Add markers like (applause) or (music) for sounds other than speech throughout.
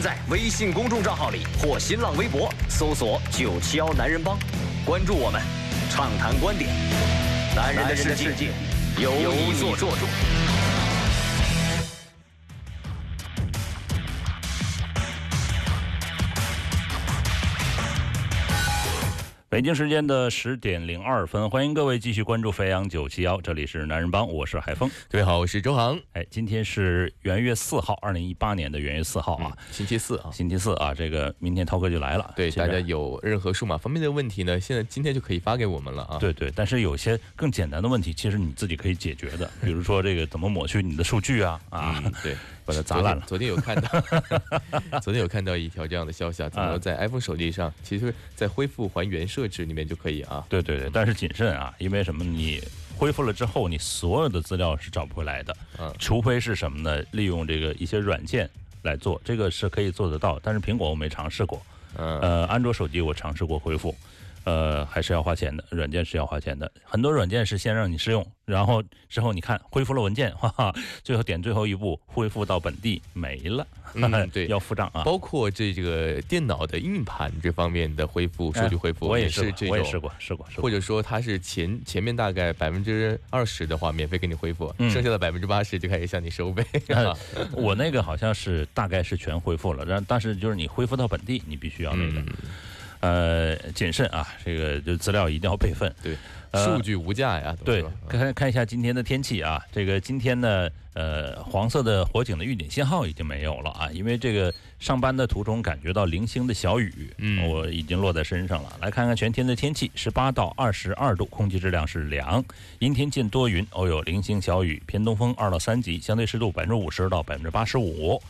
在微信公众账号里或新浪微博搜索“九七幺男人帮”，关注我们，畅谈观点。男人的世界由你做主。北京时间的十点零二分，欢迎各位继续关注飞扬九七幺，这里是男人帮，我是海峰。各位好，我是周航。哎，今天是元月四号，二零一八年的元月四号啊，星期四啊，星期四啊，这个明天涛哥就来了。对，大家有任何数码方面的问题呢，现在今天就可以发给我们了啊。对对，但是有些更简单的问题，其实你自己可以解决的，比如说这个怎么抹去你的数据啊啊，嗯，对，把它砸烂了。昨天有看到，(laughs) (laughs) 昨天有看到一条这样的消息啊，怎么在 iPhone 手机上，其实，在恢复还原设置里面就可以啊。对对对，但是谨慎啊，因为什么？你恢复了之后，你所有的资料是找不回来的，嗯除非是什么呢？利用这个一些软件来做，这个是可以做得到。但是苹果我没尝试过，嗯呃，安卓手机我尝试过恢复，呃，还是要花钱的，软件是要花钱的。很多软件是先让你试用，然后之后你看恢复了文件，哈哈，最后点最后一步恢复到本地没了，(laughs) 嗯对要付账啊。包括这这个电脑的硬盘这方面的恢复，数据恢复，我也是这种，我也试过，试过。或者说它是前前面大概百分之二十的话免费给你恢复，嗯剩下的百分之八十就开始向你收费。呃 (laughs) 我那个好像是大概是全恢复了，然但是就是你恢复到本地，你必须要那个，嗯，呃，谨慎啊，这个就资料一定要备份。对，呃数据无价呀。都对，看看一下今天的天气啊，这个今天呢，呃，黄色的火警的预警信号已经没有了啊，因为这个上班的途中感觉到零星的小雨，嗯我已经落在身上了。来看看全天的天气，十八到二十二度，空气质量是良，阴天见多云，偶有零星小雨，偏东风二到三级，相对湿度百分之五十到百分之八十五。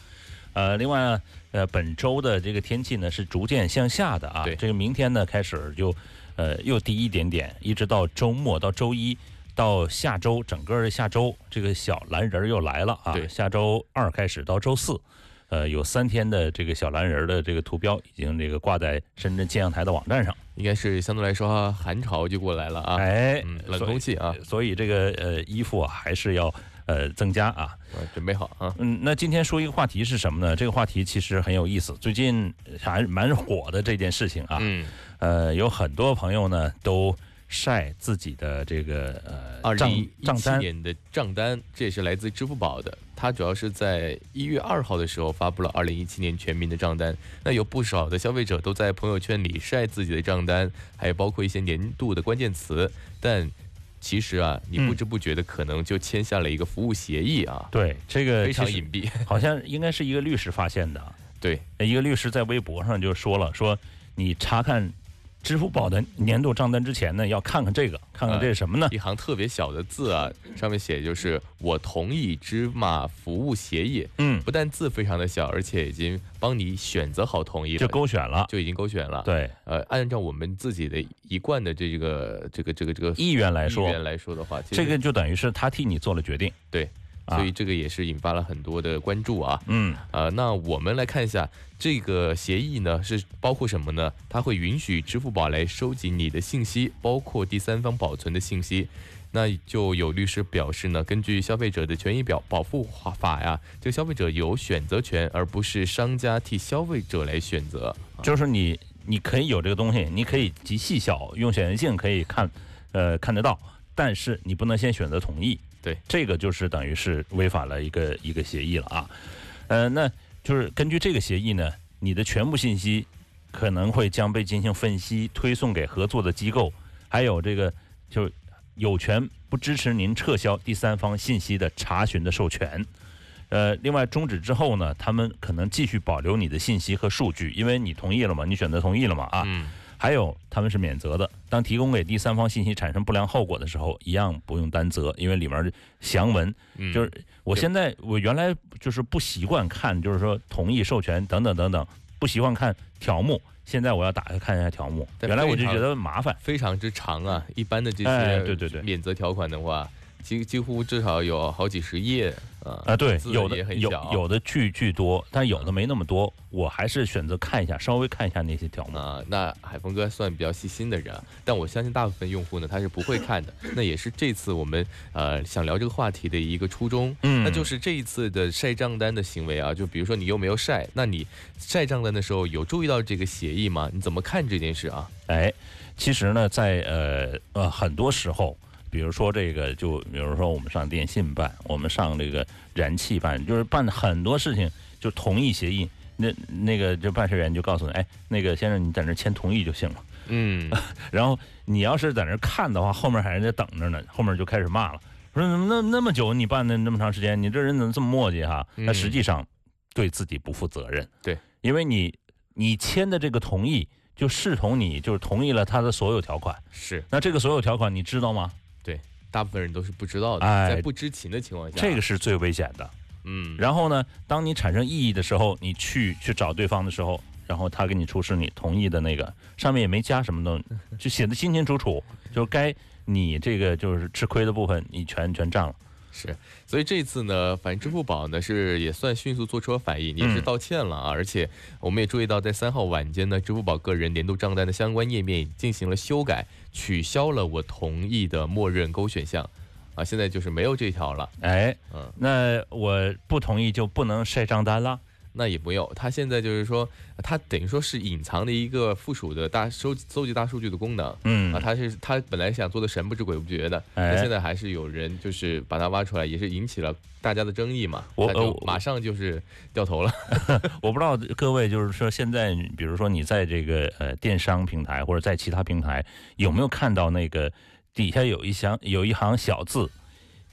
呃，另外呢，呃，本周的这个天气呢是逐渐向下的啊。对这个明天呢开始就，呃，又低一点点，一直到周末到周一，到下周整个的下周，这个小蓝人儿又来了啊。对下周二开始到周四，呃，有三天的这个小蓝人儿的这个图标已经这个挂在深圳气象台的网站上。应该是相对来说寒潮就过来了啊。哎，嗯，冷空气啊，所以这个呃衣服啊还是要呃增加啊。呃准备好啊。嗯，那今天说一个话题是什么呢？这个话题其实很有意思，最近还蛮火的这件事情啊。嗯，呃，有很多朋友呢都晒自己的这个呃账二零一账单，七年的账单，这也是来自支付宝的。它主要是在一月二号的时候发布了二零一七年全民的账单。那有不少的消费者都在朋友圈里晒自己的账单，还有包括一些年度的关键词。但其实啊，你不知不觉的可能就签下了一个服务协议啊，对这个非常隐蔽。(laughs) 好像应该是一个律师发现的啊。对，一个律师在微博上就说了，说你查看支付宝的年度账单之前呢，要看看这个，看看这是什么呢？一行特别小的字啊，上面写就是“我同意芝麻服务协议”。嗯，不但字非常的小，而且已经帮你选择好同意了，就勾选了。就已经勾选了。，对，呃，按照我们自己的一贯的这个这个这个这个意愿来说意，愿来说的话，这个就等于是他替你做了决定。对，啊所以这个也是引发了很多的关注啊。嗯，呃，那我们来看一下这个协议呢，是包括什么呢？它会允许支付宝来收集你的信息，包括第三方保存的信息。那就有律师表示呢，根据消费者的权益表保护法呀，这个消费者有选择权，而不是商家替消费者来选择。就是你你可以有这个东西，你可以极细小，用显微镜可以看，呃，看得到，但是你不能先选择同意。对，这个就是等于是违反了一个一个协议了啊。呃，那就是根据这个协议呢，你的全部信息可能会将被进行分析，推送给合作的机构，还有这个就有权不支持您撤销第三方信息的查询的授权。呃，另外终止之后呢，他们可能继续保留你的信息和数据，因为你同意了嘛，你选择同意了嘛啊。嗯，还有他们是免责的，当提供给第三方信息产生不良后果的时候，一样不用担责，因为里面详文嗯就是我现在我原来就是不习惯看，就是说同意授权等等等等，不习惯看条目，现在我要打开看一下条目。原来我就觉得麻烦。非常之长啊！一般的这些哎对对对免责条款的话，几几乎至少有好几十页啊。啊，对，有的有有的巨巨多，但有的没那么多。我还是选择看一下，稍微看一下那些条目。啊，那海峰哥算比较细心的人啊，但我相信大部分用户呢，他是不会看的。那也是这次我们呃想聊这个话题的一个初衷，嗯那就是这一次的晒账单的行为啊，就比如说你又没有晒，那你晒账单的时候有注意到这个协议吗？你怎么看这件事啊？哎，其实呢，在呃呃很多时候，比如说这个，就比如说我们上电信办，我们上这个燃气办，就是办很多事情就同意协议。那那个就办事员就告诉你，哎，那个先生你在那签同意就行了。嗯，(laughs) 然后你要是在那看的话，后面还人家等着呢，后面就开始骂了，说怎么那那么久你办的那么长时间，你这人怎么这么磨叽哈？那嗯实际上对自己不负责任。对，因为你你签的这个同意，就视同你就是同意了他的所有条款。是那这个所有条款你知道吗？对，大部分人都是不知道的，哎在不知情的情况下，这个是最危险的。嗯，然后呢，当你产生异议的时候，你去去找对方的时候，然后他给你出示你同意的那个，上面也没加什么东西，(laughs) 就写的清清楚楚，就该你这个就是吃亏的部分，你全全占了。是，所以这次呢，反正支付宝呢是也算迅速做出了反应，也是嗯道歉了啊。而且我们也注意到，在三号晚间呢，支付宝个人年度账单的相关页面进行了修改，取消了我同意的默认勾选项啊，现在就是没有这条了。哎，嗯，那我不同意就不能晒账单了。那也不用，它现在就是说，它等于说是隐藏的一个附属的大收搜集大数据的功能。嗯啊，他是他本来想做的神不知鬼不觉的，哎那现在还是有人就是把它挖出来，也是引起了大家的争议嘛。我呃马上就是掉头了。(laughs) 我不知道各位就是说现在，比如说你在这个呃电商平台或者在其他平台有没有看到那个底下有一行有一行小字，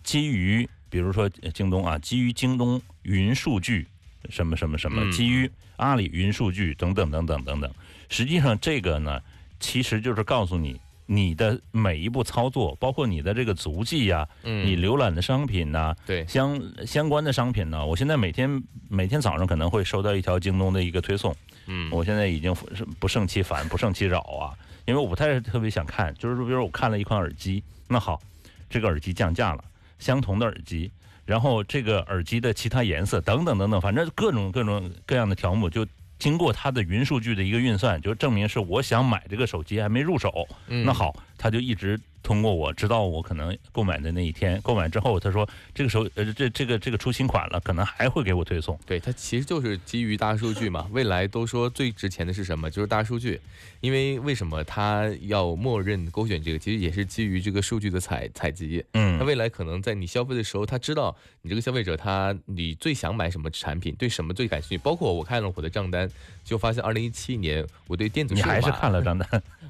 基于比如说呃京东啊，基于京东云数据什么什么什么，嗯基于阿里云数据等等等等等等。实际上这个呢，其实就是告诉你。你的每一步操作，包括你的这个足迹呀、嗯你浏览的商品呐、对，相相关的商品呢，我现在每天每天早上可能会收到一条京东的一个推送，嗯，我现在已经不不胜其烦，不胜其扰啊，因为我不太特别想看，就是说，比如我看了一款耳机，那好，这个耳机降价了，相同的耳机，然后这个耳机的其他颜色等等等等，反正各种各种各样的条目就。经过它的云数据的一个运算，就证明是我想买这个手机还没入手，嗯那好，他就一直通过我，直到我可能购买的那一天，购买之后，他说这个时候呃这这个这个出新款了，可能还会给我推送。对，它其实就是基于大数据嘛。未来都说最值钱的是什么？就是大数据。因为为什么它要默认勾选这个？其实也是基于这个数据的采采集。嗯它未来可能在你消费的时候，他知道你这个消费者他你最想买什么产品，对什么最感兴趣。包括我看了我的账单，就发现二零一七年我对电子数码你还是看了账单，哦，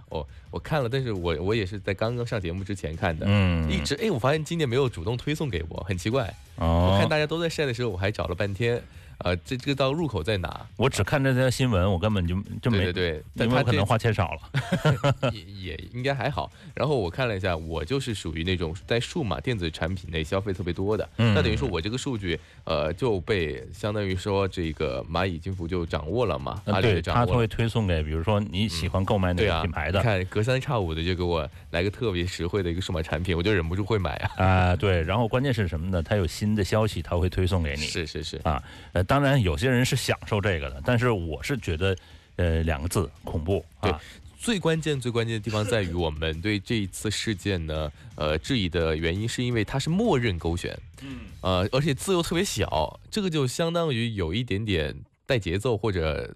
我看了，但是我我也是在刚刚上节目之前看的。嗯，一直哎，我发现今年没有主动推送给我，很奇怪。我哦看，大家都在晒的时候，我还找了半天，呃，这这个到入口在哪？我只看这条新闻，我根本就就没对但因为我可能花钱少了。(laughs) 也也应该还好。然后我看了一下，我就是属于那种在数码电子产品内消费特别多的。嗯那等于说我这个数据，呃，就被相当于说这个蚂蚁金服就掌握了嘛，阿里就掌握了。他会推送给，比如说你喜欢购买哪个品牌的看隔三差五的就给我来个特别实惠的一个数码产品，我就忍不住会买啊。啊，对，然后关键是什么呢？它有新的消息，它会推送给你。是是是，啊，呃，当然有些人是享受这个的，但是我是觉得，呃，两个字恐怖啊。最关键最关键的地方在于，我们对这一次事件呢，呃，质疑的原因是因为它是默认勾选，嗯，呃，而且字又特别小，这个就相当于有一点点带节奏或者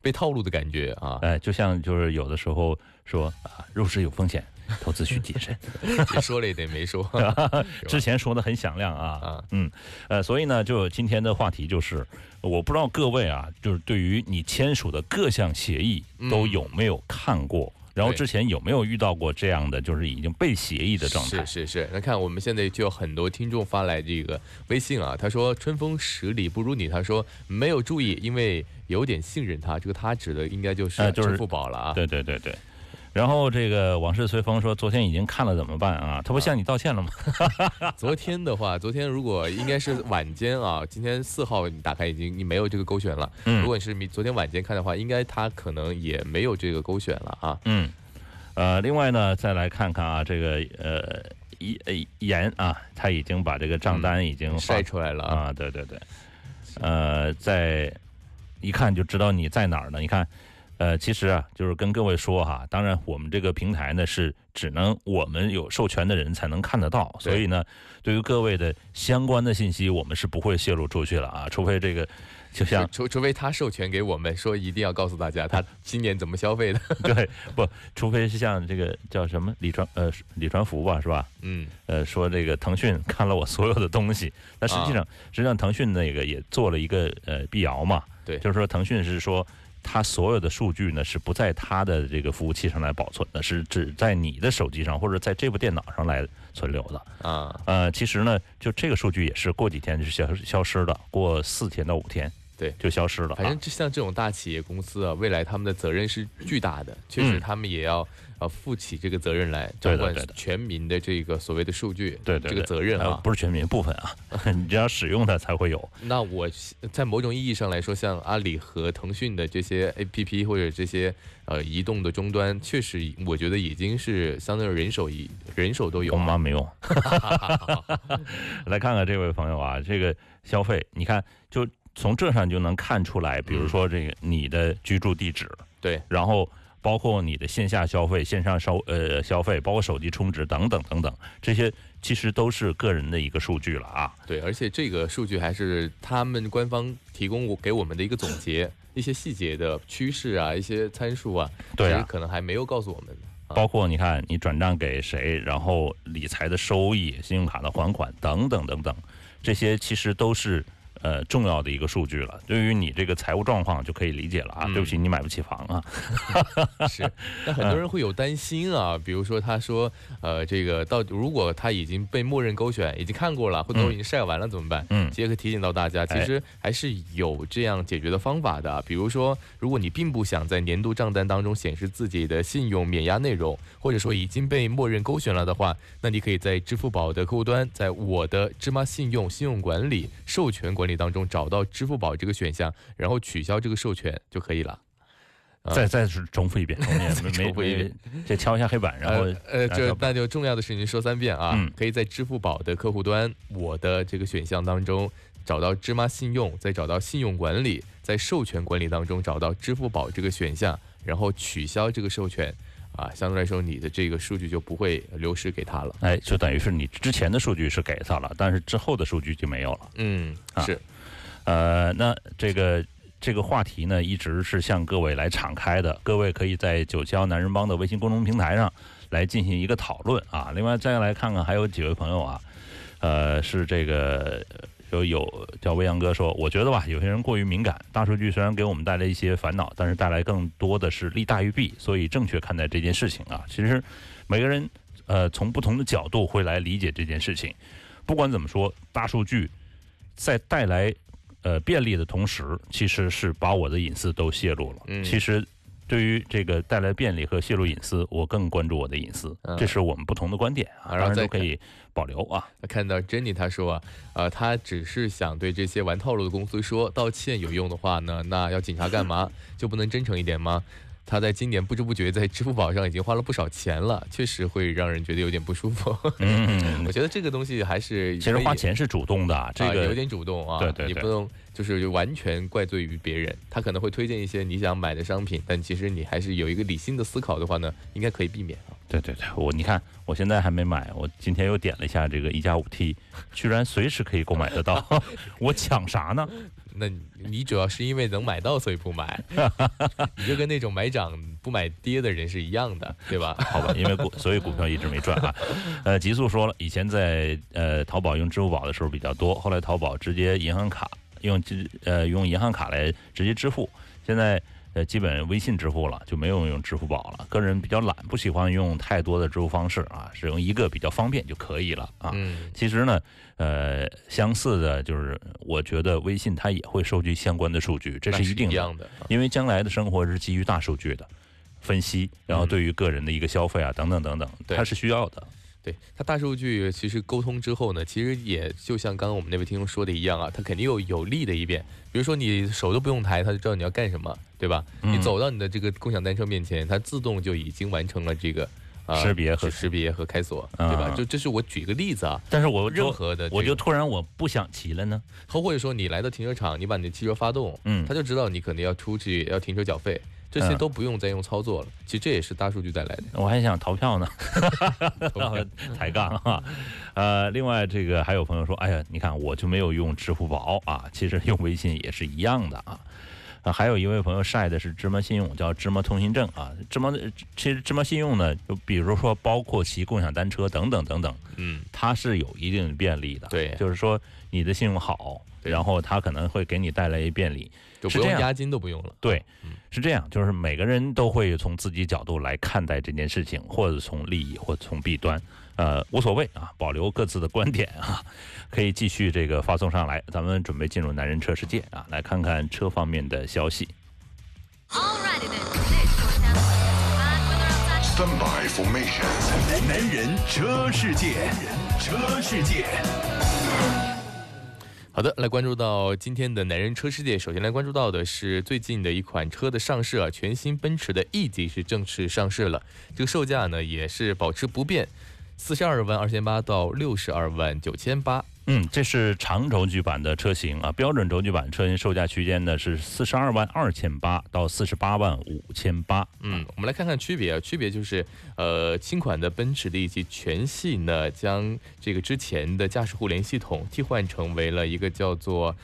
被套路的感觉啊。哎，就像就是有的时候说啊，入市有风险，投资需谨慎。(laughs) 说了一点没说，(laughs) 之前说的很响亮啊啊，嗯，呃，所以呢，就今天的话题就是，我不知道各位啊，就是对于你签署的各项协议都有没有看过，然后之前有没有遇到过这样的，就是已经被协议的状态是？是是，那看我们现在就有很多听众发来这个微信啊，他说春风十里不如你，他说没有注意，因为有点信任他，这个他指的应该就是呃就是支付宝了啊。对对对对，然后这个往事随风说，昨天已经看了怎么办啊？他不向你道歉了吗？(laughs) 昨天的话，昨天如果应该是晚间啊，今天四号你打开已经你没有这个勾选了。嗯如果你是明昨天晚间看的话，应该他可能也没有这个勾选了啊。嗯，呃，另外呢，再来看看啊，这个呃，严啊，他已经把这个账单已经发晒出来了啊。啊，对对对，呃，在一看就知道你在哪儿呢。你看，呃，其实啊，就是跟各位说哈，当然我们这个平台呢是只能我们有授权的人才能看得到，所以呢，对于各位的相关的信息，我们是不会泄露出去了啊，除非这个就像除除非他授权给我们说一定要告诉大家他今年怎么消费的。(laughs) 对不，除非是像这个叫什么李传呃李传福吧，是吧？嗯，呃，说这个腾讯看了我所有的东西，那实际上、实际上腾讯那个也做了一个呃辟谣嘛，对就是说腾讯是说它所有的数据呢是不在它的这个服务器上来保存的，是只在你的手机上或者在这部电脑上来存留的。啊，呃，其实呢，就这个数据也是过几天就消消失了，过四天到五天，对就消失了、啊。反正就像这种大企业公司啊，未来他们的责任是巨大的，确实嗯他们也要呃负起这个责任来，掌管全民的这个所谓的数据，这个责任啊。不是全民部分啊，(laughs) 你只要使用它才会有。那我在某种意义上来说，像阿里和腾讯的这些 A P P 或者这些呃移动的终端，确实我觉得已经是相当于人手一人手都有我啊。妈没用。(laughs) 来看看这位朋友啊，这个消费，你看，就从这上就能看出来，比如说这个你的居住地址，对，然后包括你的线下消费、线上消呃消费，包括手机充值等等等等，这些其实都是个人的一个数据了啊。对，而且这个数据还是他们官方提供给我们的一个总结，一些细节的趋势啊，一些参数啊，对可能还没有告诉我们包括你看你转账给谁，然后理财的收益、信用卡的还款等等等等，这些其实都是呃重要的一个数据了。对于你这个财务状况就可以理解了啊。嗯对不起，你买不起房啊。(laughs) 是，那很多人会有担心啊，比如说他说，呃，这个到底如果他已经被默认勾选，已经看过了，或者说已经晒完了怎么办？嗯杰克提醒到大家，其哎实还是有这样解决的方法的啊。比如说，如果你并不想在年度账单当中显示自己的信用免押内容，或者说已经被默认勾选了的话，那你可以在支付宝的客户端，在我的芝麻信用信用管理授权管理当中找到支付宝这个选项，然后取消这个授权就可以了。啊再再是重复一遍，重复一遍 (laughs) 没重复一遍没这敲一下黑板，然后呃呃，这那就重要的事情说三遍啊，嗯可以在支付宝的客户端我的这个选项当中找到芝麻信用，再找到信用管理，在授权管理当中找到支付宝这个选项，然后取消这个授权。啊，相对来说，你的这个数据就不会流失给他了。哎，就等于是你之前的数据是给他了，但是之后的数据就没有了。嗯，啊是，呃，那这个这个话题呢，一直是向各位来敞开的，各位可以在九七幺男人帮的微信公众平台上来进行一个讨论啊。另外再来看看还有几位朋友啊，呃，是这个有有叫未央哥说，我觉得吧，有些人过于敏感，大数据虽然给我们带来一些烦恼，但是带来更多的是利大于弊，所以正确看待这件事情啊。其实每个人呃从不同的角度会来理解这件事情。不管怎么说，大数据在带来呃便利的同时，其实是把我的隐私都泄露了。嗯其实对于这个带来便利和泄露隐私，我更关注我的隐私，嗯这是我们不同的观点啊，当然然后再都可以保留啊。看到 Jenny 她说啊，呃，她只是想对这些玩套路的公司说，道歉有用的话呢，那要警察干嘛？就不能真诚一点吗？她在今年不知不觉在支付宝上已经花了不少钱了，确实会让人觉得有点不舒服。嗯 (laughs) 我，觉得这个东西还是其实花钱是主动的，这个啊有点主动啊，对对对你不能就是完全怪罪于别人。他可能会推荐一些你想买的商品，但其实你还是有一个理性的思考的话呢，应该可以避免啊。对对对，我你看，我现在还没买，我今天又点了一下这个一加五 T，居然随时可以购买得到，(laughs) 我抢啥呢？那你你主要是因为能买到，所以不买，(laughs) 你就跟那种买涨不买跌的人是一样的，对吧？好吧，因为股所以股票一直没赚啊。呃，极速说了，以前在呃淘宝用支付宝的时候比较多，后来淘宝直接银行卡用支呃用银行卡来直接支付，现在呃基本微信支付了，就没有用支付宝了。个人比较懒，不喜欢用太多的支付方式啊，使用一个比较方便就可以了啊。嗯，其实呢，呃，相似的就是，我觉得微信它也会收集相关的数据，这是是一定的，一样的。啊因为将来的生活是基于大数据的。分析，然后对于个人的一个消费啊等等等等，它是需要的。对它大数据其实沟通之后呢，其实也就像刚刚我们那位听众说的一样啊，它肯定有有利的一面。比如说你手都不用抬，它就知道你要干什么，对吧？嗯你走到你的这个共享单车面前，它自动就已经完成了这个。啊识别和识别和开锁，对吧？啊就这是我举个例子啊，但是我任何的我就突然我不想骑了呢，或或者说你来到停车场，你把你的汽车发动，嗯他就知道你可能要出去要停车缴费，这些嗯都不用再用操作了。其实这也是大数据带来的。我还想逃票呢，(laughs) 抬杠啊。呃，另外这个还有朋友说，哎呀，你看我就没有用支付宝啊，其实用微信也是一样的啊。啊，还有一位朋友晒的是芝麻信用，叫芝麻通行证啊。芝麻其实芝麻信用呢，就比如说包括骑共享单车等等等等，嗯，它是有一定的便利的。对就是说你的信用好，然后它可能会给你带来一便利。是这样就不用押金都不用了。对嗯，是这样，就是每个人都会从自己角度来看待这件事情，或者从利益，或者从弊端，呃，无所谓啊，保留各自的观点啊，(laughs) 可以继续这个发送上来。咱们准备进入男人车世界啊，来看看车方面的消息。Alrighty then. This was down bad weather outside. Stand by formation。男人车世界，车世界。好的，来关注到今天的男人车世界。首先来关注到的是最近的一款车的上市啊，全新奔驰的 E 级是正式上市了，这个售价呢也是保持不变，四十二万二千八到六十二万九千八。嗯，这是长轴距版的车型啊，标准轴距版车型售价区间呢是四十二万二千八到四十八万五千八。嗯，我们来看看区别啊，区别就是，呃，新款的奔驰的一级全系呢，将这个之前的驾驶互联系统替换成为了一个叫做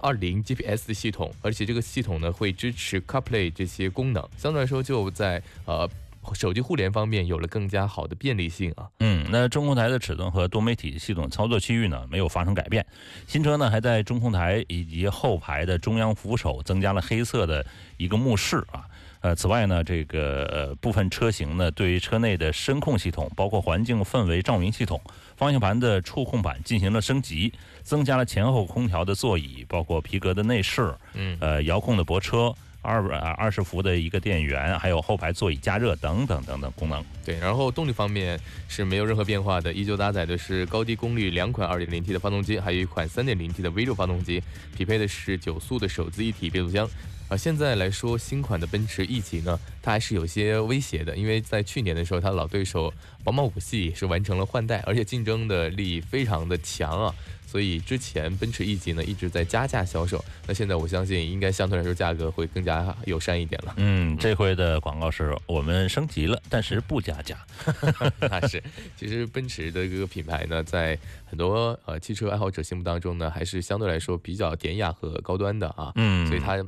二零 GPS 的系统，而且这个系统呢会支持 CarPlay 这些功能，相对来说就在呃手机互联方面有了更加好的便利性啊。嗯，那中控台的尺寸和多媒体系统操作区域呢没有发生改变。新车呢还在中控台以及后排的中央扶手增加了黑色的一个幕饰啊。呃，此外呢，这个呃部分车型呢对于车内的声控系统，包括环境氛围照明系统、方向盘的触控板进行了升级，增加了前后空调的座椅，包括皮革的内饰，嗯呃遥控的泊车。二百二十伏的一个电源，还有后排座椅加热等等等等功能。对，然后动力方面是没有任何变化的，依旧搭载的是高低功率两款 2.0T 的发动机，还有一款 3.0T 的 V6 发动机，匹配的是九速的手自一体变速箱。啊，现在来说，新款的奔驰 E 级呢，它还是有些威胁的，因为在去年的时候，它老对手宝马五系是完成了换代，而且竞争的力非常的强啊，所以之前奔驰 E 级呢一直在加价销售，那现在我相信应该相对来说价格会更加友善一点了。嗯，这回的广告是我们升级了，但是不加价。(laughs) 那是，其实奔驰的这个品牌呢，在很多呃汽车爱好者心目当中呢，还是相对来说比较典雅和高端的啊。嗯所以它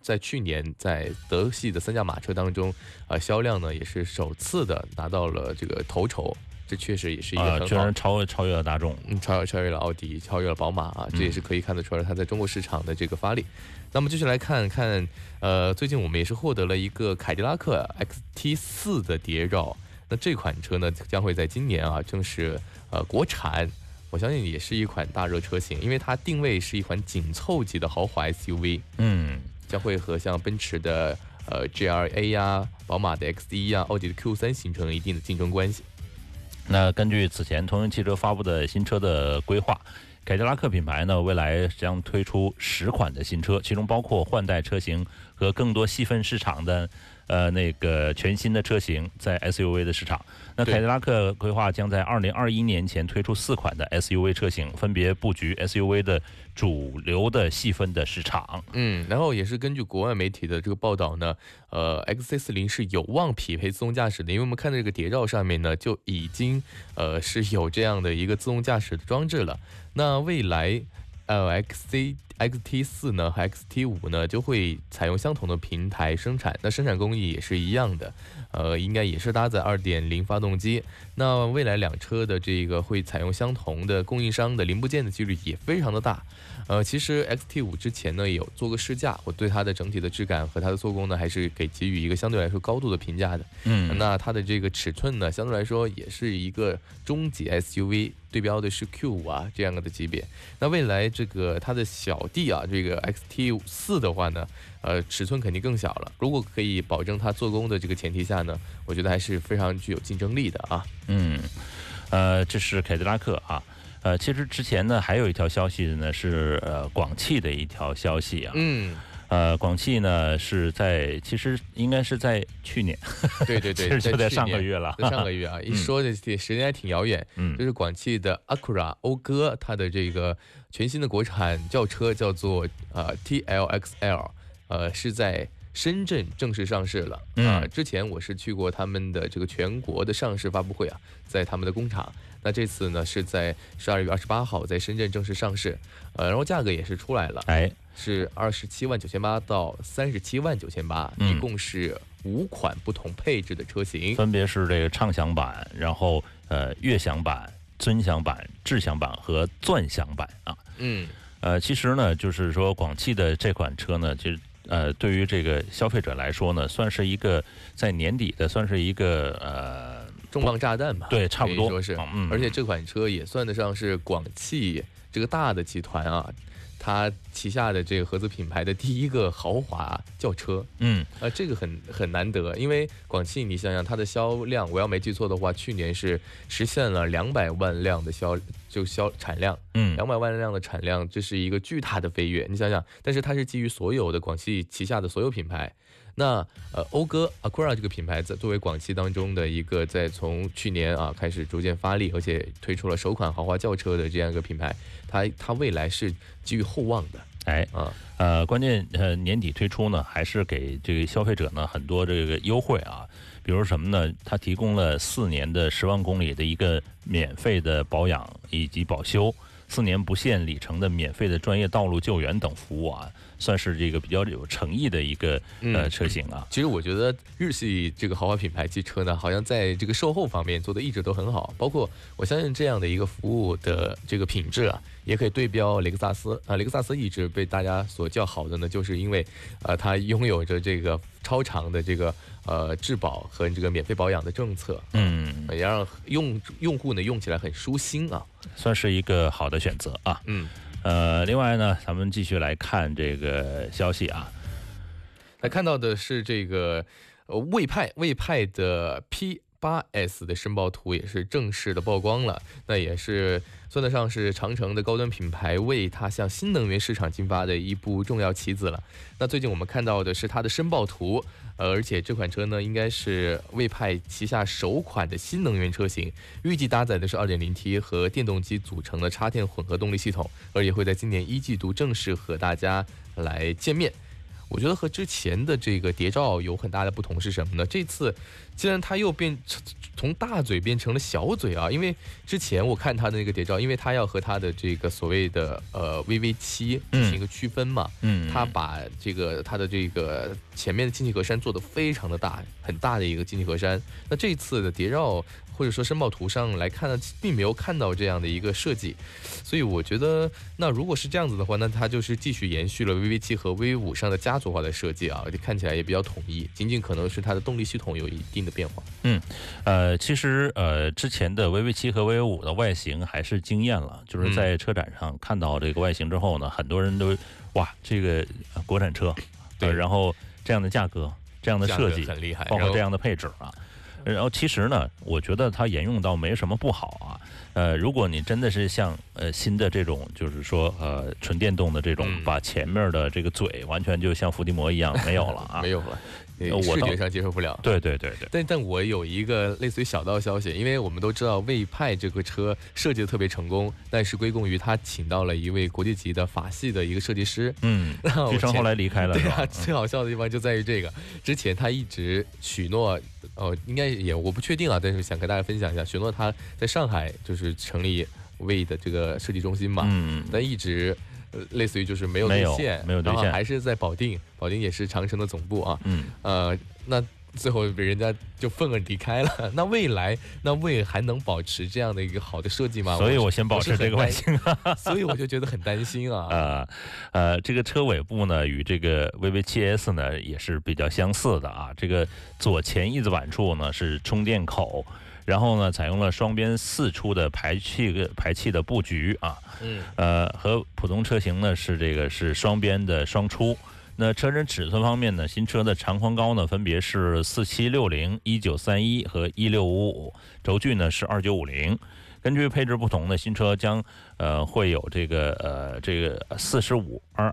在去年在德系的三驾马车当中，呃，销量呢也是首次的拿到了这个头筹，这确实也是一个啊，很好居然。超超越了大众。嗯，超越超越了奥迪，超越了宝马啊，这也是可以看得出来它在中国市场的这个发力。那么继续来看看，呃，最近我们也是获得了一个凯迪拉克 XT 四的谍照。那这款车呢，将会在今年啊正式呃国产。我相信也是一款大热车型，因为它定位是一款紧凑级的豪华 SUV，嗯，将会和像奔驰的呃 GLA 呀、宝马的 X1 呀、奥迪的 Q3 形成了一定的竞争关系。那根据此前通用汽车发布的新车的规划，凯迪拉克品牌呢未来将推出十款的新车，其中包括换代车型和更多细分市场的呃那个全新的车型在 SUV 的市场。那凯迪拉克规划将在二零二一年前推出四款的 SUV 车型，分别布局 SUV 的主流的细分的市场。嗯，然后也是根据国外媒体的这个报道呢，呃，XC 四零是有望匹配自动驾驶的，因为我们看到这个谍照上面呢就已经呃是有这样的一个自动驾驶的装置了。那未来呃 XC XT 四呢和 XT 五呢就会采用相同的平台生产，那生产工艺也是一样的，呃，应该也是搭载2.0发动机。那未来两车的这个会采用相同的供应商的零部件的几率也非常的大。呃，其实 XT 五之前呢有做过试驾，我对它的整体的质感和它的做工呢还是给给予一个相对来说高度的评价的。嗯那它的这个尺寸呢，相对来说也是一个中级 SUV 对标的是 Q 五啊这样的级别。那未来这个它的小弟啊，这个 XT 四的话呢，呃，尺寸肯定更小了。如果可以保证它做工的这个前提下呢，我觉得还是非常具有竞争力的啊。嗯，呃，这是凯迪拉克啊。呃，其实之前呢，还有一条消息呢，是呃广汽的一条消息啊。嗯，呃，广汽呢是在，其实应该是在去年，对对对，(laughs) 其实就在上个月了。在上个月啊，(laughs) 一说这这时间还挺遥远。嗯就是广汽的 Acura 讴歌，它的这个全新的国产轿车叫做呃 TLXL，呃是在深圳正式上市了。啊、嗯之前我是去过他们的这个全国的上市发布会啊，在他们的工厂。那这次呢是在十二月二十八号在深圳正式上市，呃，然后价格也是出来了，哎，是二十七万九千八到三十七万九千八，嗯一共是五款不同配置的车型。分别是这个畅享版，然后呃悦享版、尊享版、智享版和钻享版啊。嗯，呃，其实呢，就是说广汽的这款车呢，其实呃，对于这个消费者来说呢，算是一个在年底的，算是一个呃，重磅炸弹吧？对差不多说是。嗯而且这款车也算得上是广汽这个大的集团啊，它旗下的这个合资品牌的第一个豪华轿车。嗯呃，这个很很难得，因为广汽你想想它的销量，我要没记错的话，去年是实现了两百万辆的销就销产量，嗯两百万辆的产量，这是一个巨大的飞跃。你想想，但是它是基于所有的广汽旗下的所有品牌。那呃，讴歌 Acura 这个品牌在作为广汽当中的一个，在从去年啊开始逐渐发力，而且推出了首款豪华轿车的这样一个品牌，它它未来是寄予厚望的哎啊。呃，关键呃年底推出呢，还是给这个消费者呢很多这个优惠啊，比如什么呢？它提供了四年的十万公里的一个免费的保养以及保修，四年不限里程的免费的专业道路救援等服务啊，算是这个比较有诚意的一个呃嗯车型啊。其实我觉得日系这个豪华品牌汽车呢，好像在这个售后方面做的一直都很好，包括我相信这样的一个服务的这个品质啊，也可以对标雷克萨斯啊。雷克萨斯一直被大家所叫好的呢，就是因为呃它拥有着这个超长的这个呃质保和这个免费保养的政策，嗯，也让用用户呢用起来很舒心啊。算是一个好的选择啊。嗯，呃，另外呢，咱们继续来看这个消息啊。来看到的是这个呃魏派魏派的 P 八 S 的申报图也是正式的曝光了，那也是算得上是长城的高端品牌为它向新能源市场进发的一步重要棋子了。那最近我们看到的是它的申报图，呃，而且这款车呢应该是魏派旗下首款的新能源车型，预计搭载的是 2.0T 和电动机组成的插电混合动力系统，而也会在今年一季度正式和大家来见面。我觉得和之前的这个谍照有很大的不同是什么呢？这次既然他又变从大嘴变成了小嘴啊，因为之前我看他的那个谍照，因为他要和他的这个所谓的呃 VV 七进行一个区分嘛，嗯，它把这个他的这个前面的进气格栅做的非常的大，很大的一个进气格栅。那这次的谍照或者说申报图上来看呢，并没有看到这样的一个设计，所以我觉得，那如果是这样子的话，那它就是继续延续了 VV 七和 VV 五上的家族化的设计啊，看起来也比较统一，仅仅可能是它的动力系统有一定的变化。嗯呃，其实呃，之前的 VV 七和 VV 五的外形还是惊艳了，就是在车展上看到这个外形之后呢，很多人都哇，这个呃国产车，对呃然后这样的价格，这样的设计，很厉害，包括这样的配置啊。然后其实呢，我觉得它沿用到没什么不好啊。呃，如果你真的是像呃新的这种，就是说呃纯电动的这种，嗯把前面的这个嘴完全就像伏地魔一样没有了啊。(laughs) 没有了，呃我倒视觉上接受不了。对对对对，但但我有一个类似于小道消息，因为我们都知道魏派这个车设计的特别成功，但是归功于他请到了一位国际级的法系的一个设计师。嗯，(laughs) 那我前据称后来离开了，对啊，最好笑的地方就在于这个，之前他一直许诺，哦，应该也我不确定啊，但是想跟大家分享一下，许诺他在上海就是成立魏的这个设计中心嘛，嗯，但一直。呃，类似于就是没有没有兑现，没有兑现还是在保定，保定也是长城的总部啊。嗯，呃，那最后被人家就愤而离开了。(laughs) 那未来，那魏还能保持这样的一个好的设计吗？所以我我先保持这个外形。所以我就觉得很担心啊。呃呃，这个车尾部呢，与这个 VV7S 呢也是比较相似的啊。这个左前翼子板处呢是充电口，然后呢，采用了双边四出的排气排气的布局啊，嗯，呃，和普通车型呢是这个是双边的双出。那车身尺寸方面呢，新车的长宽高呢分别是四七六零、一九三一和一六五五，轴距呢是二九五零。根据配置不同呢，新车将呃会有这个呃这个四十五二。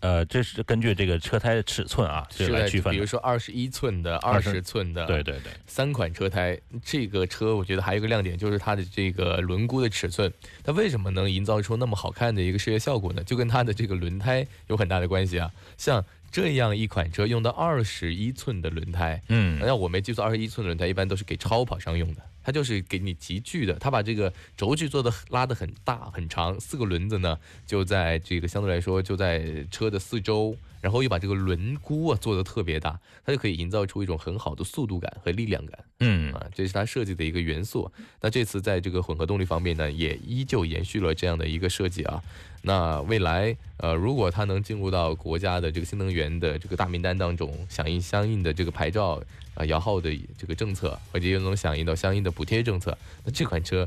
呃，这是根据这个车胎的尺寸啊，这是来区分的。比如说二十一寸的、二十寸的，对对对，三款车胎，这个车我觉得还有一个亮点就是它的这个轮毂的尺寸，它为什么能营造出那么好看的一个视觉效果呢？就跟它的这个轮胎有很大的关系啊。像这样一款车用到二十一寸的轮胎，嗯，那我没记错，二十一寸的轮胎一般都是给超跑商用的，它就是给你集聚的，它把这个轴距做的拉得很大很长，四个轮子呢就在这个相对来说就在车的四周。然后又把这个轮毂啊做得特别大，它就可以营造出一种很好的速度感和力量感。嗯啊，这是它设计的一个元素。那这次在这个混合动力方面呢，也依旧延续了这样的一个设计啊。那未来呃，如果它能进入到国家的这个新能源的这个大名单当中，响应相应的这个牌照啊摇号的这个政策，而且又能响应到相应的补贴政策，那这款车。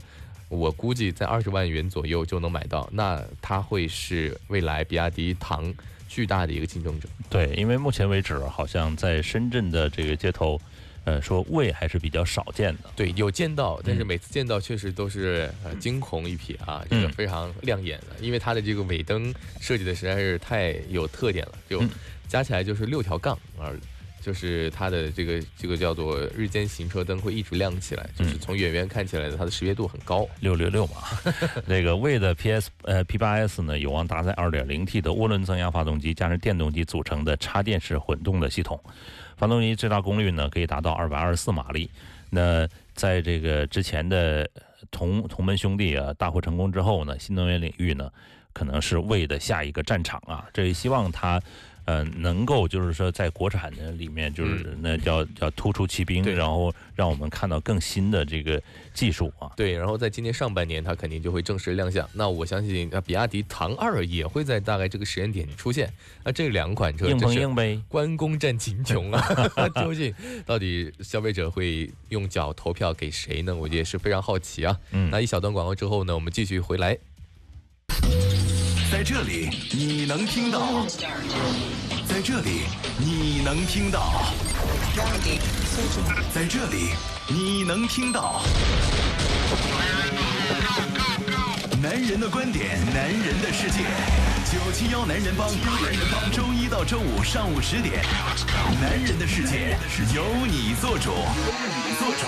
我估计在二十万元左右就能买到，那它会是未来比亚迪唐巨大的一个竞争者。对，因为目前为止，好像在深圳的这个街头，呃，说魏还是比较少见的。对，有见到，但是嗯每次见到确实都是呃惊鸿一瞥啊，这个嗯非常亮眼的，因为它的这个尾灯设计的实在是太有特点了，就嗯加起来就是六条杠啊。就是它的这个这个叫做日间行车灯会一直亮起来，嗯就是从远远看起来的它的识别度很高。六六六嘛，这个魏的 PS 呃 P8S 呢，有望搭载 2.0T 的涡轮增压发动机加上电动机组成的插电式混动的系统，发动机最大功率呢可以达到224马力。那在这个之前的同同门兄弟啊大获成功之后呢，新能源领域呢可能是魏的下一个战场啊，这也希望它。呃，能够就是说，在国产的里面，就是那叫叫突出奇兵，对然后让我们看到更新的这个技术啊。对，然后在今年上半年，它肯定就会正式亮相。那我相信，那比亚迪唐二也会在大概这个时间点出现。那这两款车硬碰硬呗。关公战秦琼啊！(laughs) (laughs) 究竟到底消费者会用脚投票给谁呢？我也是非常好奇啊。嗯那一小段广告之后呢，我们继续回来。在这里你能听到，在这里你能听到，在这里你能听到。男人的观点，男人的世界。九七幺男人帮，男人帮，周一到周五上午十点，男人的世界由你做主，由你做主。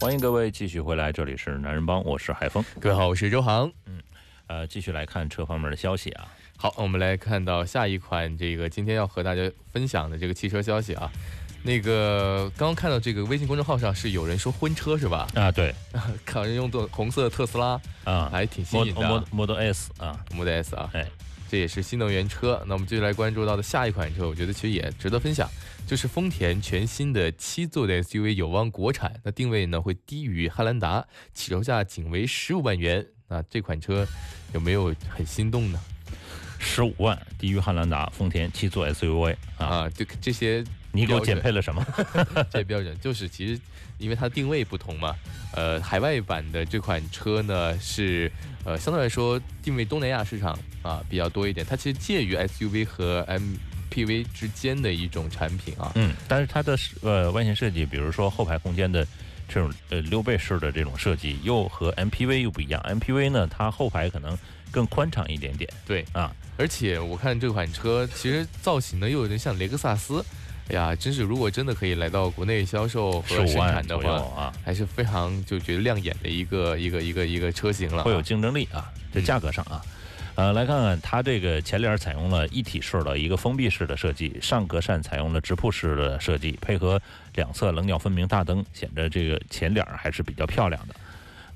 欢迎各位继续回来，这里是男人帮，我是海峰。各位好，我是周航。呃，继续来看车方面的消息啊。好，我们来看到下一款这个今天要和大家分享的这个汽车消息啊。那个刚刚看到这个微信公众号上是有人说婚车是吧？啊，对 (laughs) 看人用的红色的特斯拉，啊还挺新颖的啊。，Model Model S 啊，Model S 啊，哎，这也是新能源车。那我们接下来关注到的下一款车，我觉得其实也值得分享，就是丰田全新的七座的 SUV 有望国产。那定位呢会低于汉兰达，起售价仅为十五万元。那这款车有没有很心动呢？十五万低于汉兰达，丰田七座 SUV 啊，啊，就这些你给我减配了什么？(laughs) 这标准就是其实因为它定位不同嘛，呃，海外版的这款车呢是呃相对来说定位东南亚市场啊比较多一点，它其实介于 SUV 和 MPV 之间的一种产品啊。嗯，但是它的呃外形设计，比如说后排空间的这种呃溜背式的这种设计，又和 MPV 又不一样。MPV 呢，它后排可能更宽敞一点点对，啊。而且我看这款车其实造型呢又有点像雷克萨斯，哎呀，真是如果真的可以来到国内销售和生产的话，啊，还是非常就觉得亮眼的一个一个一个一个车型了啊。会有竞争力啊，在价格上啊。呃，来看看它这个前脸采用了一体式的一个封闭式的设计，上格栅采用了直瀑式的设计，配合两侧棱角分明大灯，显得这个前脸还是比较漂亮的。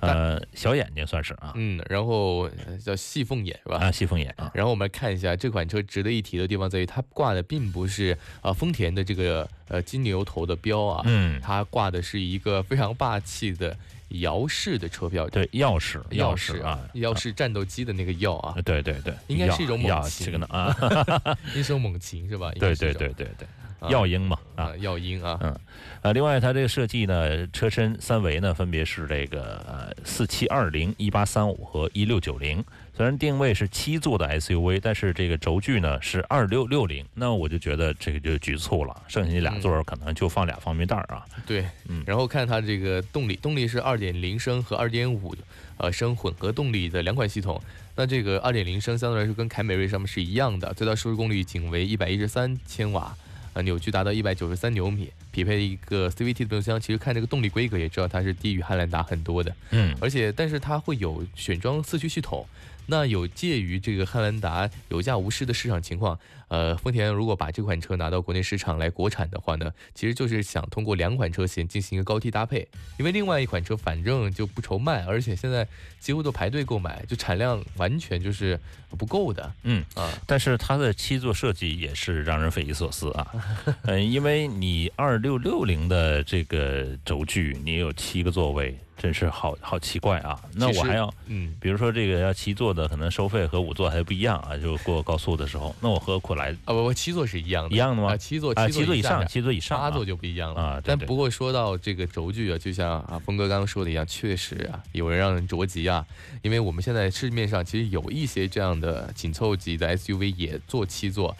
呃，小眼睛算是啊，嗯，然后呃叫细缝眼是吧？啊，细缝眼啊，然后我们来看一下这款车值得一提的地方在于，它挂的并不是啊丰田的这个呃金牛头的标啊，嗯，它挂的是一个非常霸气的摇式的车标，对，钥匙，钥匙啊，钥匙战斗机的那个钥。啊啊，，对对对，应该是一种猛要禽这个呢啊，(laughs) 一种猛禽是吧？对对对对对，耀鹰嘛啊。啊，耀鹰啊，嗯。啊，另外它这个设计呢，车身三维呢分别是这个呃四七二零、一八三五和一六九零。虽然定位是七座的 SUV，但是这个轴距呢是二六六零，那我就觉得这个就局促了，剩下那俩座儿可能就放俩方便袋儿啊。对，嗯。然后看它这个动力，动力是二点零升和二点五呃升混合动力的两款系统。那这个二点零升相对来说跟凯美瑞上面是一样的，最大输出功率仅为一百一十三千瓦，呃，扭矩达到一百九十三牛米，匹配一个 CVT 的变速箱。其实看这个动力规格也知道它是低于汉兰达很多的，嗯而且但是它会有选装四驱系统。那有介于这个汉兰达有价无市的市场情况，呃，丰田如果把这款车拿到国内市场来国产的话呢，其实就是想通过两款车型进行一个高低搭配，因为另外一款车反正就不愁卖，而且现在几乎都排队购买，就产量完全就是不够的嗯，啊。但是它的七座设计也是让人匪夷所思啊，(laughs) 嗯，因为你二六六零的这个轴距，你有七个座位，真是好好奇怪啊。那我还要。嗯，比如说这个要七座的，可能收费和五座还不一样啊，就过高速的时候，那我何苦 (laughs) 来啊不不，七座是一样的，一样的吗？啊，七座啊？七座以上，七座以上、啊，八座就不一样了。啊但不过说到这个轴距啊，就像啊峰哥刚刚说的一样，确实啊，有人让人着急啊。因为我们现在市面上其实有一些这样的紧凑级的 SUV 也做七座，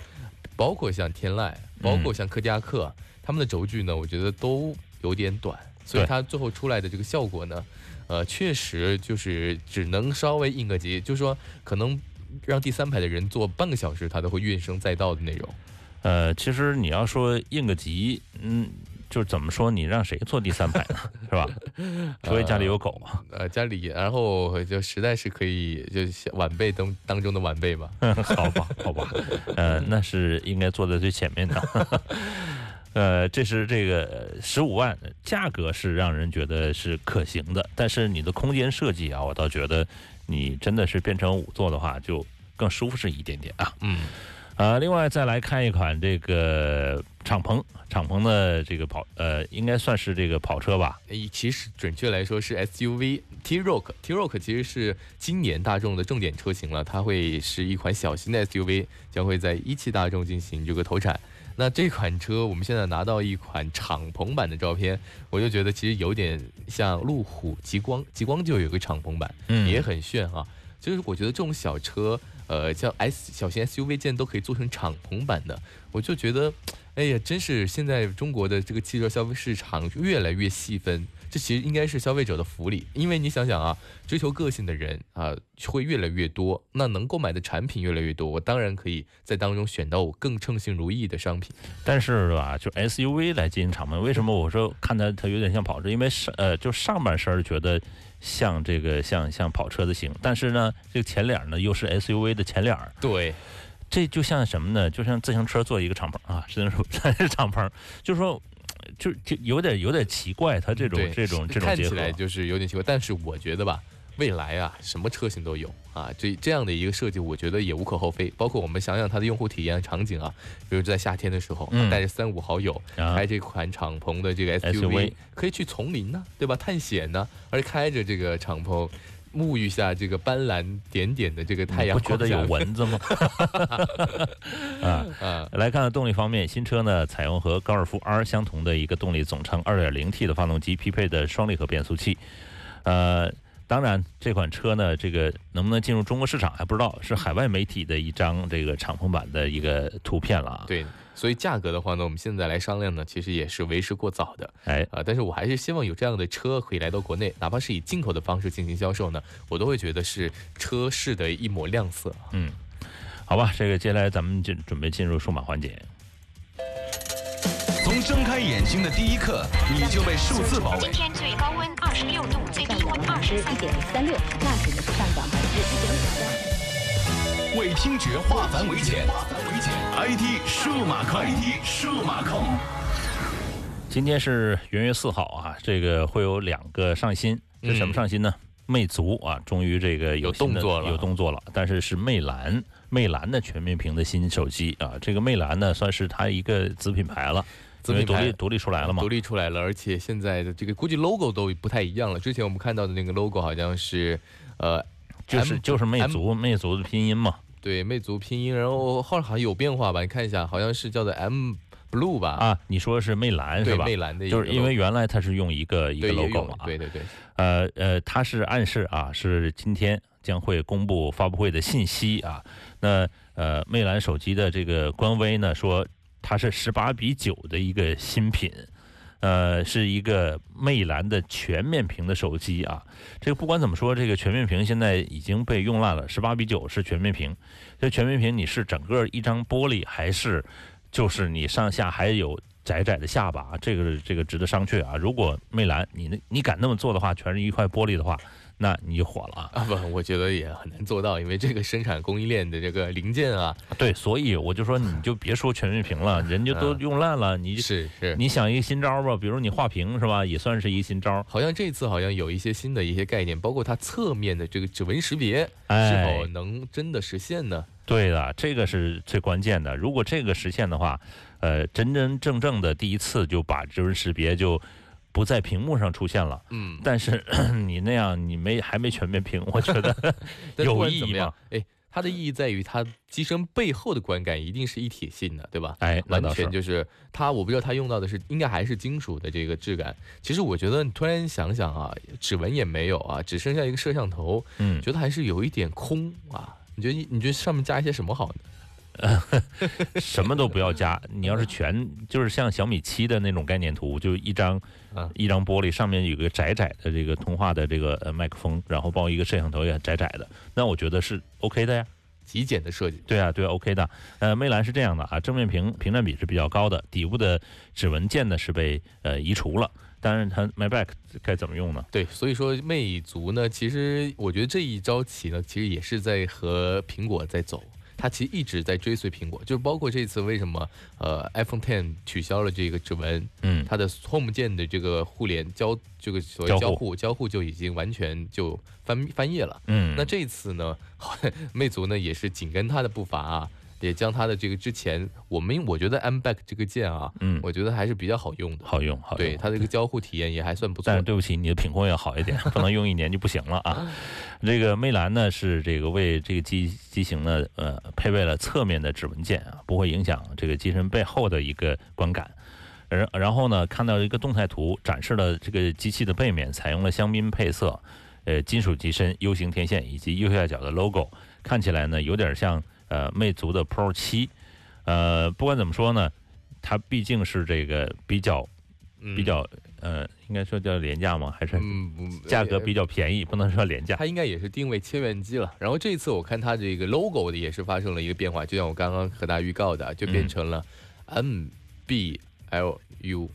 包括像天籁，包括像柯迪亚克，他们的轴距呢，我觉得都有点短，所以它最后出来的这个效果呢，呃，确实就是只能稍微应个急，就是说可能让第三排的人坐半个小时，他都会怨声载道的那种。呃，其实你要说应个急，嗯，就是怎么说，你让谁坐第三排呢？(laughs) 是吧？除非家里有狗嘛。呃，家里，然后就实在是可以，就是晚辈当当中的晚辈吧。(laughs) 好吧，好吧，呃，那是应该坐在最前面的。(laughs) 呃，这是这个十五万，价格是让人觉得是可行的，但是你的空间设计啊，我倒觉得你真的是变成五座的话，就更舒适一点点啊。嗯，呃，另外再来看一款这个敞篷，敞篷的这个跑，呃，应该算是这个跑车吧？诶其实准确来说是 SUV T-Roc。T-Roc 其实是今年大众的重点车型了，它会是一款小型的 SUV，将会在一汽大众进行这个投产。那这款车我们现在拿到一款敞篷版的照片，我就觉得其实有点像路虎极光，极光就有个敞篷版，嗯也很炫啊。就是我觉得这种小车，呃，像 S 小型 SUV 竟然都可以做成敞篷版的，我就觉得，哎呀，真是现在中国的这个汽车消费市场越来越细分，这其实应该是消费者的福利。因为你想想啊，追求个性的人啊会越来越多，那能购买的产品越来越多，我当然可以在当中选到我更称心如意的商品。但是吧，就 SUV 来进行敞篷，为什么我说看它它有点像跑车？因为上呃，就上半身觉得像这个像像跑车的型，但是呢，这个前脸呢又是 SUV 的前脸，对，这就像什么呢？就像自行车做一个敞篷啊，自行车是敞篷，就是说。就就有点有点奇怪，它这种这种这种看起，来就是有点奇怪，但是我觉得吧，未来啊，什么车型都有啊，这这样的一个设计，我觉得也无可厚非。包括我们想想它的用户体验场景啊，比如在夏天的时候，嗯带着三五好友啊开这款敞篷的这个 SUV SUV，可以去丛林呢、对吧？探险呢、而开着这个敞篷。沐浴下这个斑斓点点的这个太阳不觉得有蚊子吗？(laughs) 啊，啊，来看看动力方面，新车呢采用和高尔夫 R 相同的一个动力总成 2.0T 的发动机，匹配的双离合变速器。呃，当然这款车呢，这个能不能进入中国市场还不知道，是海外媒体的一张这个敞篷版的一个图片了啊。，对，所以价格的话呢，我们现在来商量呢，其实也是为时过早的。哎，啊，但是我还是希望有这样的车可以来到国内，哪怕是以进口的方式进行销售呢，我都会觉得是车市的一抹亮色。嗯，好吧，这个接下来咱们就准备进入数码环节。从睁开眼睛的第一刻，你就被数字包围今。天最高温二十六度，最低温二十三一点三六，那指的是上涨百分之一点五三。为听觉化繁为简，IT 数码控，IT 数码控。今天是元月四号啊，这个会有两个上新，是什么嗯上新呢？魅族啊，终于这个有动作了有动作了。但是是魅蓝，魅蓝的全面屏的新手机啊，这个魅蓝呢算是它一个子品牌了，子品牌因为独立独立出来了嘛独。立出来了，而且现在的这个估计 logo 都不太一样了。之前我们看到的那个 logo 好像是，呃，就是就是魅族，魅族的拼音嘛。对，魅族拼音，然后后来好像有变化吧？你看一下，好像是叫做 M Blue 吧？啊，你说是魅蓝是吧？魅蓝的就是因为原来它是用一个一个 logo 嘛啊，对对对，呃呃，它是暗示啊，是今天将会公布发布会的信息啊。那呃，魅蓝手机的这个官微呢说，它是十八比九的一个新品，呃，是一个魅蓝的全面屏的手机啊。这个不管怎么说，这个全面屏现在已经被用烂了。十八比九是全面屏，这全面屏你是整个一张玻璃，还是就是你上下还有窄窄的下巴？这个这个值得商榷啊。如果魅蓝你那你敢那么做的话，全是一块玻璃的话，那你就火了啊。啊不，我觉得也很难做到，因为这个生产供应链的这个零件啊，对，所以我就说你就别说全面屏了，人家都嗯用烂了，你是是。你想一个新招吧，比如你画屏是吧，也算是一个新招。好像这次好像有一些新的一些概念，包括它侧面的这个指纹识别，是哎否能真的实现呢？对的，这个是最关键的。如果这个实现的话，呃，真真正正的第一次就把指纹识别就不在屏幕上出现了。嗯，但是 (clears throat) 你那样，你没还没全面屏，(laughs) 我觉得 (laughs) 有意义吗？？哎，它的意义在于它机身背后的观感一定是一体性的，对吧？哎，完全就是它，我不知道它用到的是应该还是金属的这个质感。其实我觉得你突然想想啊，指纹也没有啊，只剩下一个摄像头，嗯，觉得还是有一点空啊。你觉得你觉得上面加一些什么好呢？(laughs) 什么都不要加。你要是全就是像小米七的那种概念图，就一张、啊一张玻璃上面有个窄窄的这个通话的这个呃麦克风，然后包一个摄像头也窄窄的，那我觉得是 OK 的呀。极简的设计，对啊，对啊，OK 的。呃，魅蓝是这样的啊，正面屏屏占比是比较高的，底部的指纹键呢是被呃移除了，但是它 MyBack 该怎么用呢？对，所以说魅族呢，其实我觉得这一招棋呢，其实也是在和苹果在走。它其实一直在追随苹果，就是包括这次为什么呃 iPhone Ten 取消了这个指纹，嗯，它的 Home 键的这个互联交这个所谓交互交互就已经完全就翻翻页了。嗯，那这一次呢，(laughs) 魅族呢也是紧跟它的步伐啊，也将它的这个之前我们我觉得 M Back 这个键啊，嗯我觉得还是比较好用的。好用，好用。对它这个交互体验也还算不错但是。对不起，你的品控要好一点，不能用一年就不行了啊。(laughs) 这个魅蓝呢是这个为这个机机型呢呃配备了侧面的指纹键啊，不会影响这个机身背后的一个观感。然然后呢，看到一个动态图展示了这个机器的背面采用了香槟配色，呃，金属机身、U 型天线以及右下角的 logo，看起来呢有点像呃魅族的 Pro 七。呃，不管怎么说呢，它毕竟是这个比较嗯比较呃，应该说叫廉价吗？还是价格比较便宜？不能说廉价。它应该也是定位千元机了。然后这一次我看它这个 logo 的也是发生了一个变化，就像我刚刚和大家预告的，就变成了 M B L U，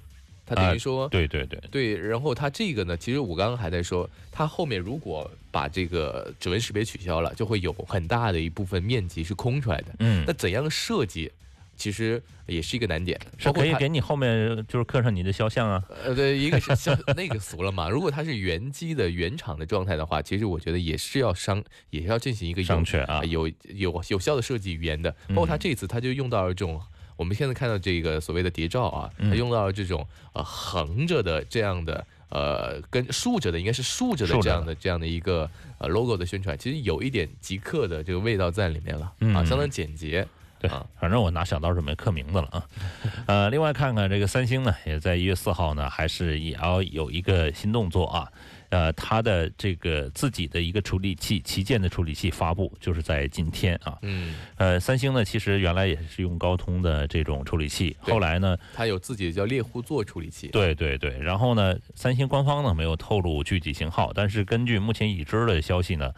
它等于说、对对对，对，然后它这个呢，其实我刚刚还在说，它后面如果把这个指纹识别取消了，就会有很大的一部分面积是空出来的。嗯那，怎样设计，其实也是一个难点。可以给你后面就是刻上你的肖像啊。呃，对，一个是肖那个俗了嘛。如果它是原机的原厂的状态的话，其实我觉得也是要商，也是要进行一个有商榷啊呃有有有效的设计语言的。包括它嗯这次，它就用到了这种。我们现在看到这个所谓的谍照啊，用到了这种呃横着的这样的呃跟竖着的应该是竖着的这样的这样的一个呃 logo 的宣传，其实有一点极客的这个味道在里面了啊，嗯相当简洁。对啊，反正我拿小刀准备刻名字了啊。(laughs) 呃，另外看看这个三星呢，也在一月四号呢，还是也要有一个新动作啊。呃，它的这个自己的一个处理器旗舰的处理器发布，就是在今天啊。嗯，呃，三星呢，其实原来也是用高通的这种处理器，后来呢，它有自己的叫猎户座处理器。对对对，然后呢，三星官方呢没有透露具体型号，但是根据目前已知的消息呢，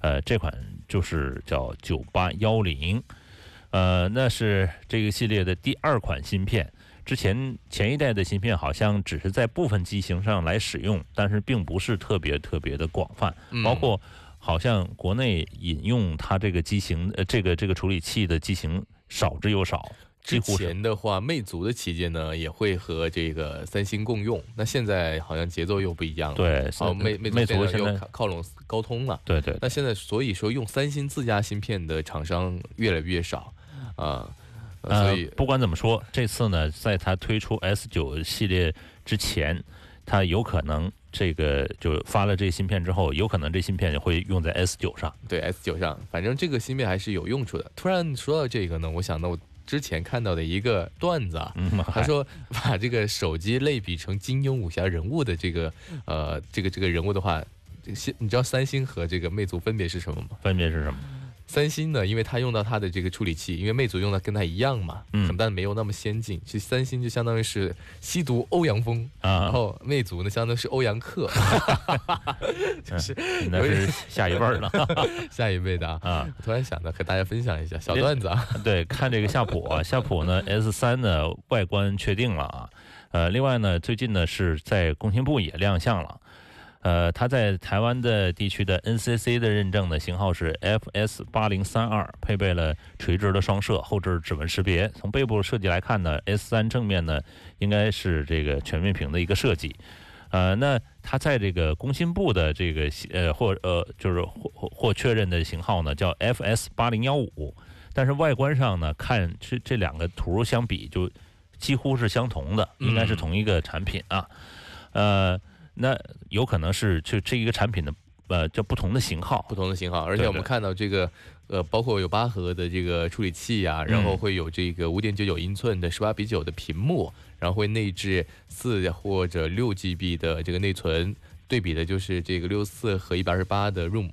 呃，这款就是叫九八幺零，呃，那是这个系列的第二款芯片。之前前一代的芯片好像只是在部分机型上来使用，但是并不是特别特别的广泛，嗯包括好像国内引用它这个机型呃这个这个处理器的机型少之又少，之前的话，魅族的旗舰呢也会和这个三星共用，那现在好像节奏又不一样了。，对，哦，魅魅魅族现在又靠靠拢高通了。对对那现在所以说用三星自家芯片的厂商越来越少啊、呃所以呃、不管怎么说，这次呢，在它推出 S 九系列之前，它有可能这个就发了这芯片之后，有可能这芯片会用在 S 九上。对 S 九上，反正这个芯片还是有用处的。突然说到这个呢，我想到我之前看到的一个段子啊，嗯，(laughs) 他还说把这个手机类比成金庸武侠人物的这个呃这个这个人物的话，这个现你知道三星和这个魅族分别是什么吗？分别是什么？三星呢，因为它用到它的这个处理器，因为魅族用的跟它一样嘛，嗯但没有那么先进。其实三星就相当于是吸毒欧阳锋，啊然后魅族呢相当于是欧阳克，哈哈哈就是那是下一辈儿了 (laughs) 下一辈的啊。啊。我突然想到和大家分享一下小段子啊，(laughs) 对，看这个夏普啊，夏普呢 (laughs) S 三呢外观确定了啊，呃，另外呢，最近呢是在工信部也亮相了，呃，它在台湾的地区的 NCC 的认证的型号是 FS 八零三二，配备了垂直的双摄，后置指纹识别。从背部设计来看呢，S 三正面呢应该是这个全面屏的一个设计。呃，那它在这个工信部的这个呃或呃就是或或或确认的型号呢叫 FS 八零幺五，但是外观上呢看这这两个图相比就几乎是相同的，应该是同一个产品啊。呃，那有可能是就这一个产品的呃叫不同的型号不，同的型号，而且我们看到这个。呃，包括有八核的这个处理器呀、然后嗯会有这个五点九九英寸的十八比九的屏幕，然后会内置四或者六 GB 的这个内存，对比的就是这个六四和一百二十八的 ROM。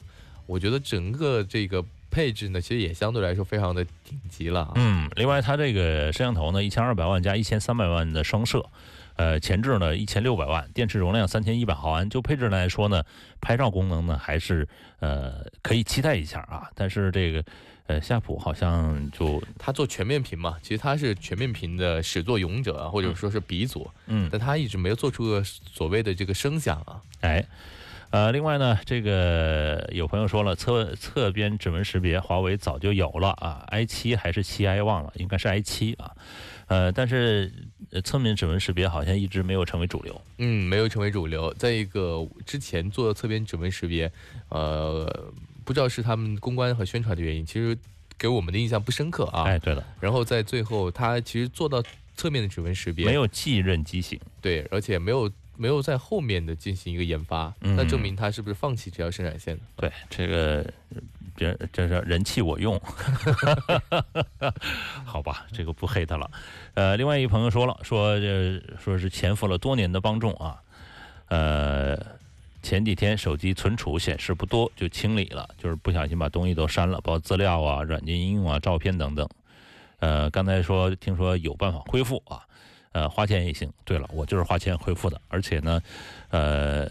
我觉得整个这个配置呢，其实也相对来说非常的顶级了啊。嗯，另外它这个摄像头呢，一千二百万加一千三百万的双摄，呃，前置呢一千六百万，电池容量三千一百毫安。就配置来说呢，拍照功能呢还是呃可以期待一下啊。但是这个呃夏普好像就它做全面屏嘛，其实它是全面屏的始作俑者啊，或者说是鼻祖，嗯但它一直没有做出个所谓的这个声响啊。哎。呃，另外呢，这个有朋友说了，侧侧边指纹识别，华为早就有了啊，i 七还是七 i 忘了，应该是 i 七啊，呃，但是呃侧面指纹识别好像一直没有成为主流。嗯，没有成为主流。再一个之前做侧边指纹识别，呃，不知道是他们公关和宣传的原因，其实给我们的印象不深刻啊。哎，对了，然后在最后，他其实做到侧面的指纹识别，没有继任机型。对，而且没有没有在后面的进行一个研发，嗯那证明他是不是放弃这条生产线的？对，这个这这是人气我用，(laughs) 好吧，这个不黑他了。呃，另外一朋友说了，说这说是潜伏了多年的帮众啊，呃，前几天手机存储显示不多就清理了，就是不小心把东西都删了，包括资料啊、软件应用啊、照片等等。呃，刚才说听说有办法恢复啊，呃，花钱也行。对了，我就是花钱恢复的，而且呢，呃，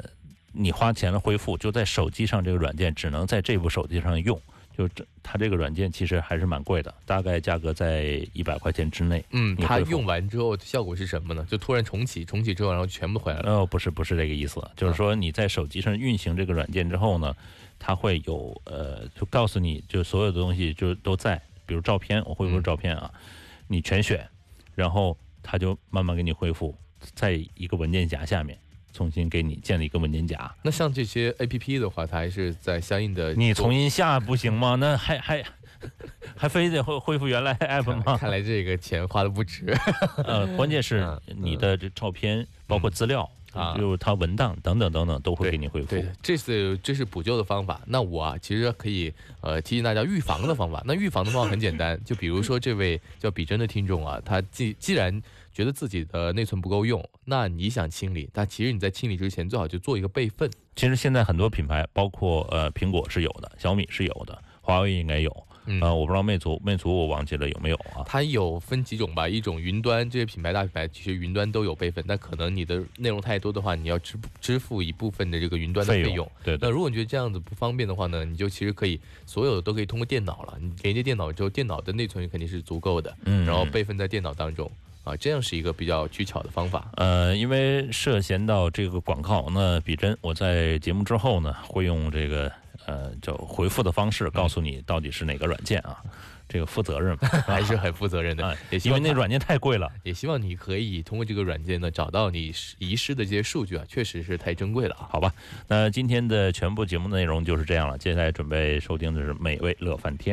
你花钱了恢复，就在手机上这个软件只能在这部手机上用。就这，它这个软件其实还是蛮贵的，大概价格在一百块钱之内。嗯，它用完之后效果是什么呢？就突然重启，重启之后然后全部回来了。哦，不是不是这个意思，就是说你在手机上运行这个软件之后呢，它会有呃，就告诉你就所有的东西就都在，比如照片，我恢复嗯照片啊，你全选，然后它就慢慢给你恢复，在一个文件夹下面重新给你建立一个文件夹。那像这些 A P P 的话，它还是在相应的你重新下不行吗？那还还还非得恢恢复原来 (laughs) app 吗？看来这个钱花的不值。(laughs) 呃，关键是嗯你的这照片，包括资料啊就是它文档等等等等都会给你恢复。对，这是这是补救的方法。那我啊，其实可以呃提醒大家预防的方法。那预防的方法很简单，就比如说这位叫比真的听众啊，他既既然觉得自己的内存不够用，那你想清理，但其实你在清理之前最好就做一个备份。其实现在很多品牌，包括呃苹果是有的，小米是有的，华为应该有。嗯呃，我不知道魅族，魅族我忘记了有没有啊？它有分几种吧，一种云端这些品牌大品牌其实云端都有备份，但可能你的内容太多的话，你要支支付一部分的这个云端的费用费用。对对那如果你觉得这样子不方便的话呢，你就其实可以所有的都可以通过电脑了。你连接电脑之后，电脑的内存肯定是足够的，嗯然后备份在电脑当中啊，这样是一个比较取巧的方法。呃，因为涉嫌到这个广告，那比真我在节目之后呢，会用这个呃叫回复的方式告诉你到底是哪个软件啊，这个负责任 (laughs) 还是很负责任的啊，也因为那软件太贵了。也希望你可以通过这个软件呢，找到你遗失的这些数据啊，确实是太珍贵了啊。好吧，那今天的全部节目内容就是这样了。接下来准备收听的是美味乐翻天。